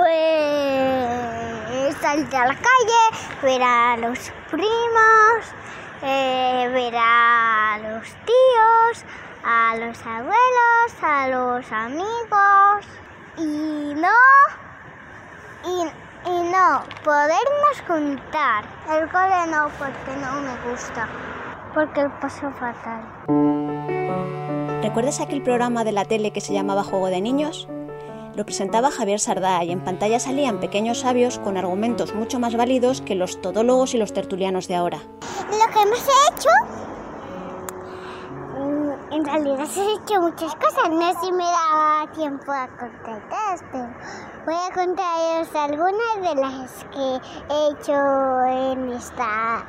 Pues salir a la calle, ver a los primos, eh, ver a los tíos, a los abuelos, a los amigos y no, y, no, podernos juntar. El cole no, porque no me gusta, porque paso fatal. ¿Recuerdas aquel programa de la tele que se llamaba Juego de Niños? Lo presentaba Javier Sardá y en pantalla salían pequeños sabios con argumentos mucho más válidos que los todólogos y los tertulianos de ahora. Lo que hemos hecho, mm, en realidad he hecho muchas cosas, no sé si me da tiempo a contar todas, pero voy a contaros algunas de las que he hecho en esta,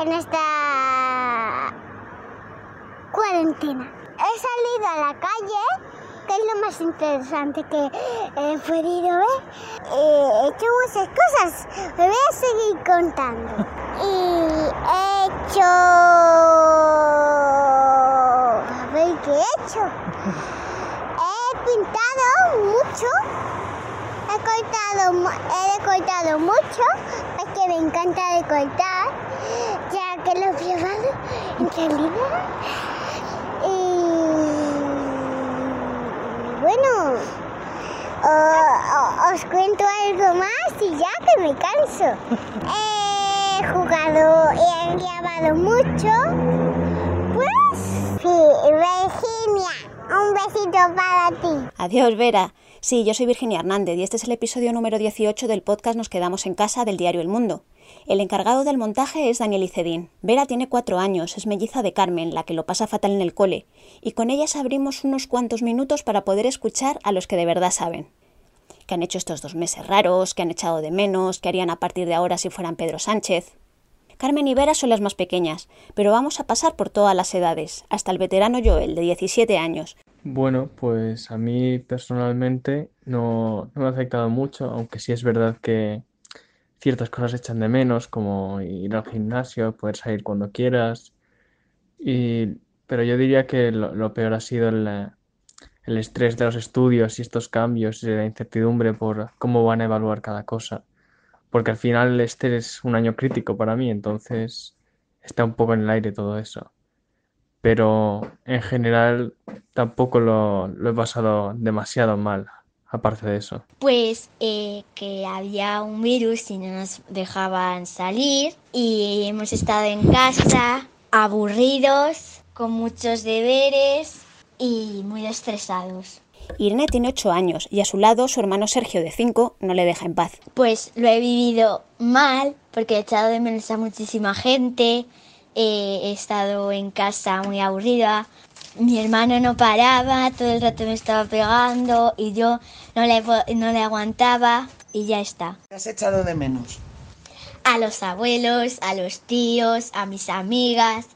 en esta cuarentena. He salido a la calle que es lo más interesante que he podido ver. Eh, he hecho muchas cosas, me voy a seguir contando. Y he hecho... A ver, ¿qué he hecho? He pintado mucho, he cortado, he recortado mucho, porque me encanta recortar, ya que lo he probado en realidad. Y bueno, o- os cuento algo más y ya que me canso. He jugado, he grabado mucho. Pues sí, Virginia, un besito para ti. Adiós, Vera. Sí, yo soy Virginia Hernández y este es el episodio número 18 del podcast Nos quedamos en casa del diario El Mundo. El encargado del montaje es Daniel Icedín. Vera tiene cuatro años, es melliza de Carmen, la que lo pasa fatal en el cole, y con ellas abrimos unos cuantos minutos para poder escuchar a los que de verdad saben. ¿Qué han hecho estos dos meses raros? ¿Qué han echado de menos? ¿Qué harían a partir de ahora si fueran Pedro Sánchez? Carmen y Vera son las más pequeñas, pero vamos a pasar por todas las edades, hasta el veterano Joel, de 17 años, Bueno, pues a mí personalmente no, no me ha afectado mucho, aunque sí es verdad que ciertas cosas echan de menos, como ir al gimnasio, poder salir cuando quieras. Y, pero yo diría que lo, peor ha sido el, el estrés de los estudios y estos cambios y la incertidumbre por cómo van a evaluar cada cosa. Porque al final este es un año crítico para mí, entonces está un poco en el aire todo eso pero en general tampoco lo he pasado demasiado mal, aparte de eso. Pues eh, que había un virus y no nos dejaban salir y hemos estado en casa aburridos, con muchos deberes y muy estresados. Irene tiene 8 años y a su lado su hermano Sergio de 5 no le deja en paz. Pues lo he vivido mal porque he echado de menos a muchísima gente, eh, he estado en casa muy aburrida, mi hermano no paraba, todo el rato me estaba pegando y yo no le, no le aguantaba y ya está. ¿Qué has echado de menos? a los abuelos, a los tíos, a mis amigas,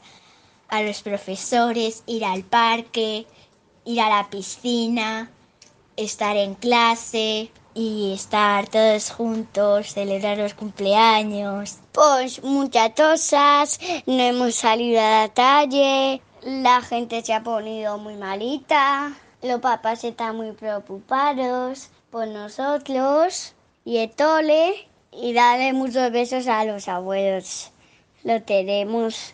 a los profesores, ir al parque, ir a la piscina, estar en clase y estar todos juntos, celebrar los cumpleaños. Pues muchas cosas, no hemos salido a la calle, la gente se ha ponido muy malita, los papás están muy preocupados por nosotros y el tole y darle muchos besos a los abuelos. Lo tenemos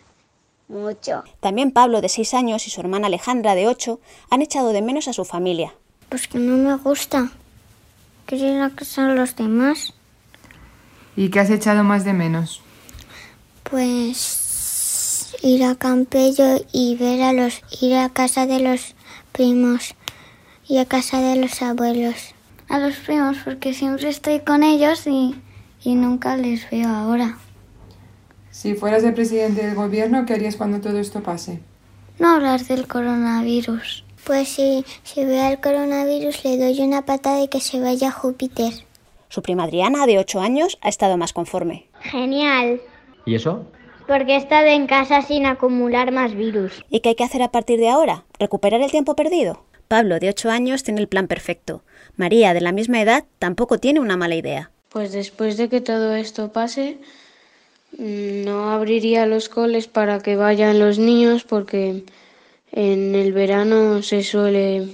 mucho. También Pablo de 6 años y su hermana Alejandra de 8 han echado de menos a su familia. Pues que no me gusta. Quiero ir a casa de los demás. ¿Y qué has echado más de menos? Pues ir a Campello y ver a los ir a casa de los primos y a casa de los abuelos. A los primos porque siempre estoy con ellos y, y nunca les veo ahora. Si fueras el presidente del gobierno, ¿qué harías cuando todo esto pase? No hablar del coronavirus. Pues si, si veo al coronavirus le doy una patada y que se vaya a Júpiter. Su prima Adriana, de 8 años, ha estado más conforme. Genial, ¿Y eso? Porque he estado en casa sin acumular más virus. ¿Y qué hay que hacer a partir de ahora? ¿Recuperar el tiempo perdido? Pablo, de 8 años, tiene el plan perfecto. María, de la misma edad, tampoco tiene una mala idea. Pues después de que todo esto pase, no abriría los coles para que vayan los niños porque en el verano se suele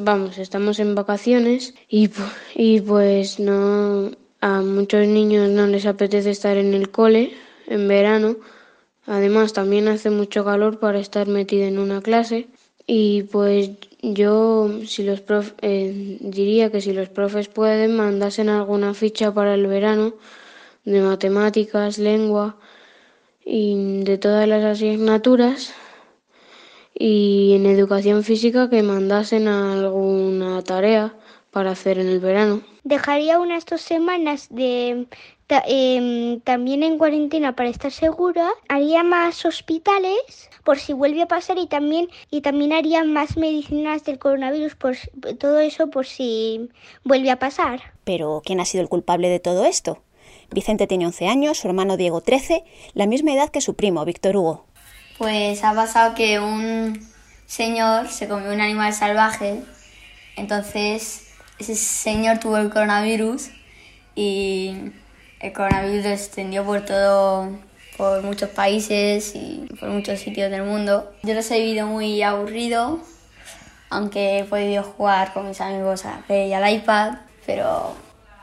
vamos, estamos en vacaciones y, y pues no, a muchos niños no les apetece estar en el cole en verano. Además, también hace mucho calor para estar metido en una clase. Y pues yo si los eh, diría que si los profes pueden, mandasen alguna ficha para el verano de matemáticas, lengua y de todas las asignaturas y en educación física que mandasen alguna tarea para hacer en el verano. Dejaría unas dos semanas de em, también en cuarentena para estar segura. Haría más hospitales por si vuelve a pasar y también y también haría más medicinas del coronavirus por todo eso por si vuelve a pasar. Pero ¿quién ha sido el culpable de todo esto? Vicente tiene 11 años, su hermano Diego 13, la misma edad que su primo, Víctor Hugo. Pues ha pasado que un señor se comió un animal salvaje, entonces ese señor tuvo el coronavirus y el coronavirus se extendió por todo, por muchos países y por muchos sitios del mundo. Yo los he vivido muy aburrido, aunque he podido jugar con mis amigos a y al iPad, pero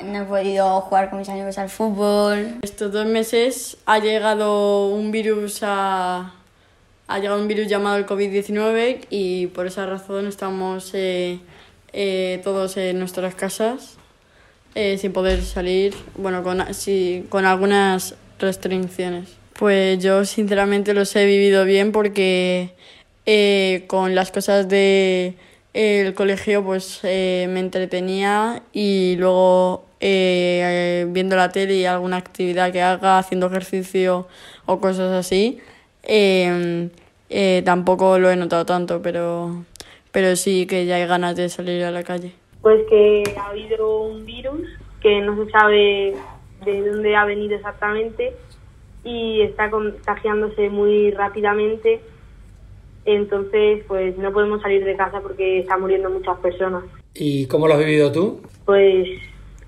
no he podido jugar con mis amigos al fútbol. Estos dos meses ha llegado un virus a... Ha llegado un virus llamado el COVID-19 y por esa razón estamos eh, eh, todos en nuestras casas eh, sin poder salir, bueno, con, sí, con algunas restricciones. Pues yo sinceramente los he vivido bien porque con las cosas de el colegio pues me entretenía y luego eh, viendo la tele y alguna actividad que haga, haciendo ejercicio o cosas así. Em, eh, tampoco lo he notado tanto, pero, pero sí que ya hay ganas de salir a la calle. Pues que ha habido un virus que no se sabe de dónde ha venido exactamente y está contagiándose muy rápidamente. Entonces, pues no podemos salir de casa porque están muriendo muchas personas. ¿Y cómo lo has vivido tú? Pues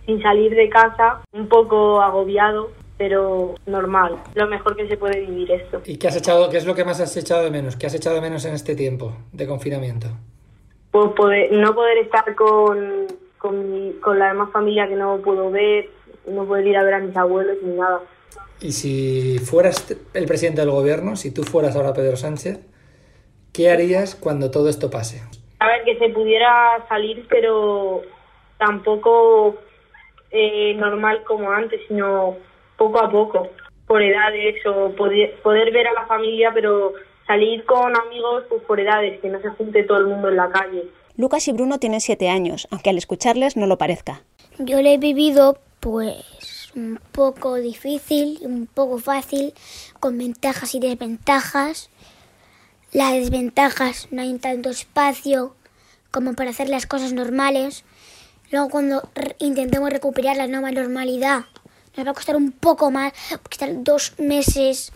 sin salir de casa, un poco agobiado, pero normal. Lo mejor que se puede vivir esto. ¿Y qué has echado, qué es lo que más has echado de menos? ¿Qué has echado de menos en este tiempo de confinamiento? Pues poder, no poder estar con, con, con la demás familia que no puedo ver, no poder ir a ver a mis abuelos ni nada. Y si fueras el presidente del gobierno, si tú fueras ahora Pedro Sánchez, ¿qué harías cuando todo esto pase? A ver, que se pudiera salir, pero tampoco eh, normal como antes, sino poco a poco, por edades o poder, poder ver a la familia, pero salir con amigos pues, por edades, que no se junte todo el mundo en la calle. Lucas y Bruno tienen siete años, aunque al escucharles no lo parezca. Yo le he vivido pues un poco difícil, un poco fácil, con ventajas y desventajas. Las desventajas no hay tanto espacio como para hacer las cosas normales. Luego cuando intentemos recuperar la nueva normalidad, nos va a costar un poco más, porque estar dos meses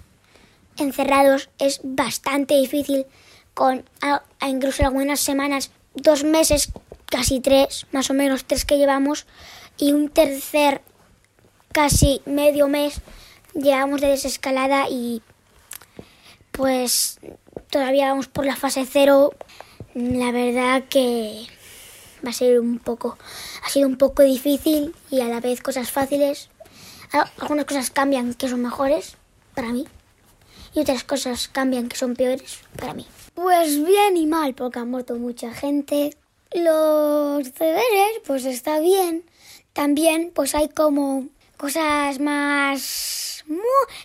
encerrados es bastante difícil, con incluso algunas semanas, dos meses, casi tres, más o menos tres que llevamos, y un tercer casi medio mes llevamos de desescalada y pues todavía vamos por la fase cero. La verdad que va a ser un poco, ha sido un poco difícil y a la vez cosas fáciles. Algunas cosas cambian que son mejores para mí y otras cosas cambian que son peores para mí. Pues bien y mal, porque ha muerto mucha gente. Los deberes, pues está bien. También, pues hay como cosas más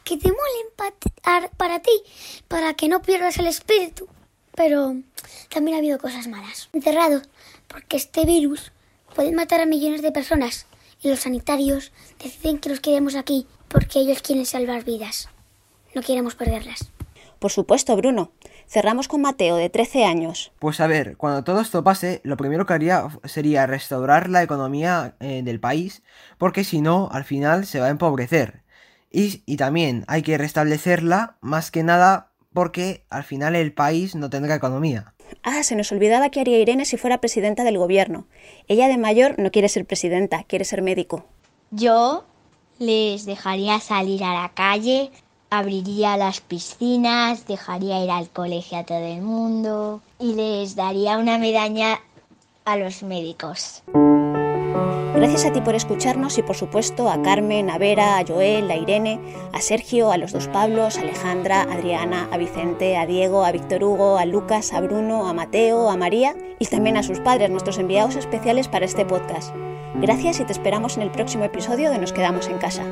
que te molen para ti, para que no pierdas el espíritu. Pero también ha habido cosas malas. Encerrado porque este virus puede matar a millones de personas y los sanitarios deciden que los quedemos aquí porque ellos quieren salvar vidas. No queremos perderlas. Por supuesto, Bruno. Cerramos con Mateo, de 13 años. Pues a ver, cuando todo esto pase, lo primero que haría sería restaurar la economía eh, del país, porque si no, al final se va a empobrecer. Y, y también hay que restablecerla, más que nada porque al final el país no tendrá economía. Ah, se nos olvidaba que haría Irene si fuera presidenta del gobierno. Ella de mayor no quiere ser presidenta, quiere ser médico. Yo les dejaría salir a la calle, abriría las piscinas, dejaría ir al colegio a todo el mundo y les daría una medalla a los médicos. Gracias a ti por escucharnos y por supuesto a Carmen, a Vera, a Joel, a Irene, a Sergio, a los dos Pablos, a Alejandra, a Adriana, a Vicente, a Diego, a Víctor Hugo, a Lucas, a Bruno, a Mateo, a María y también a sus padres, nuestros enviados especiales para este podcast. Gracias y te esperamos en el próximo episodio de Nos quedamos en casa.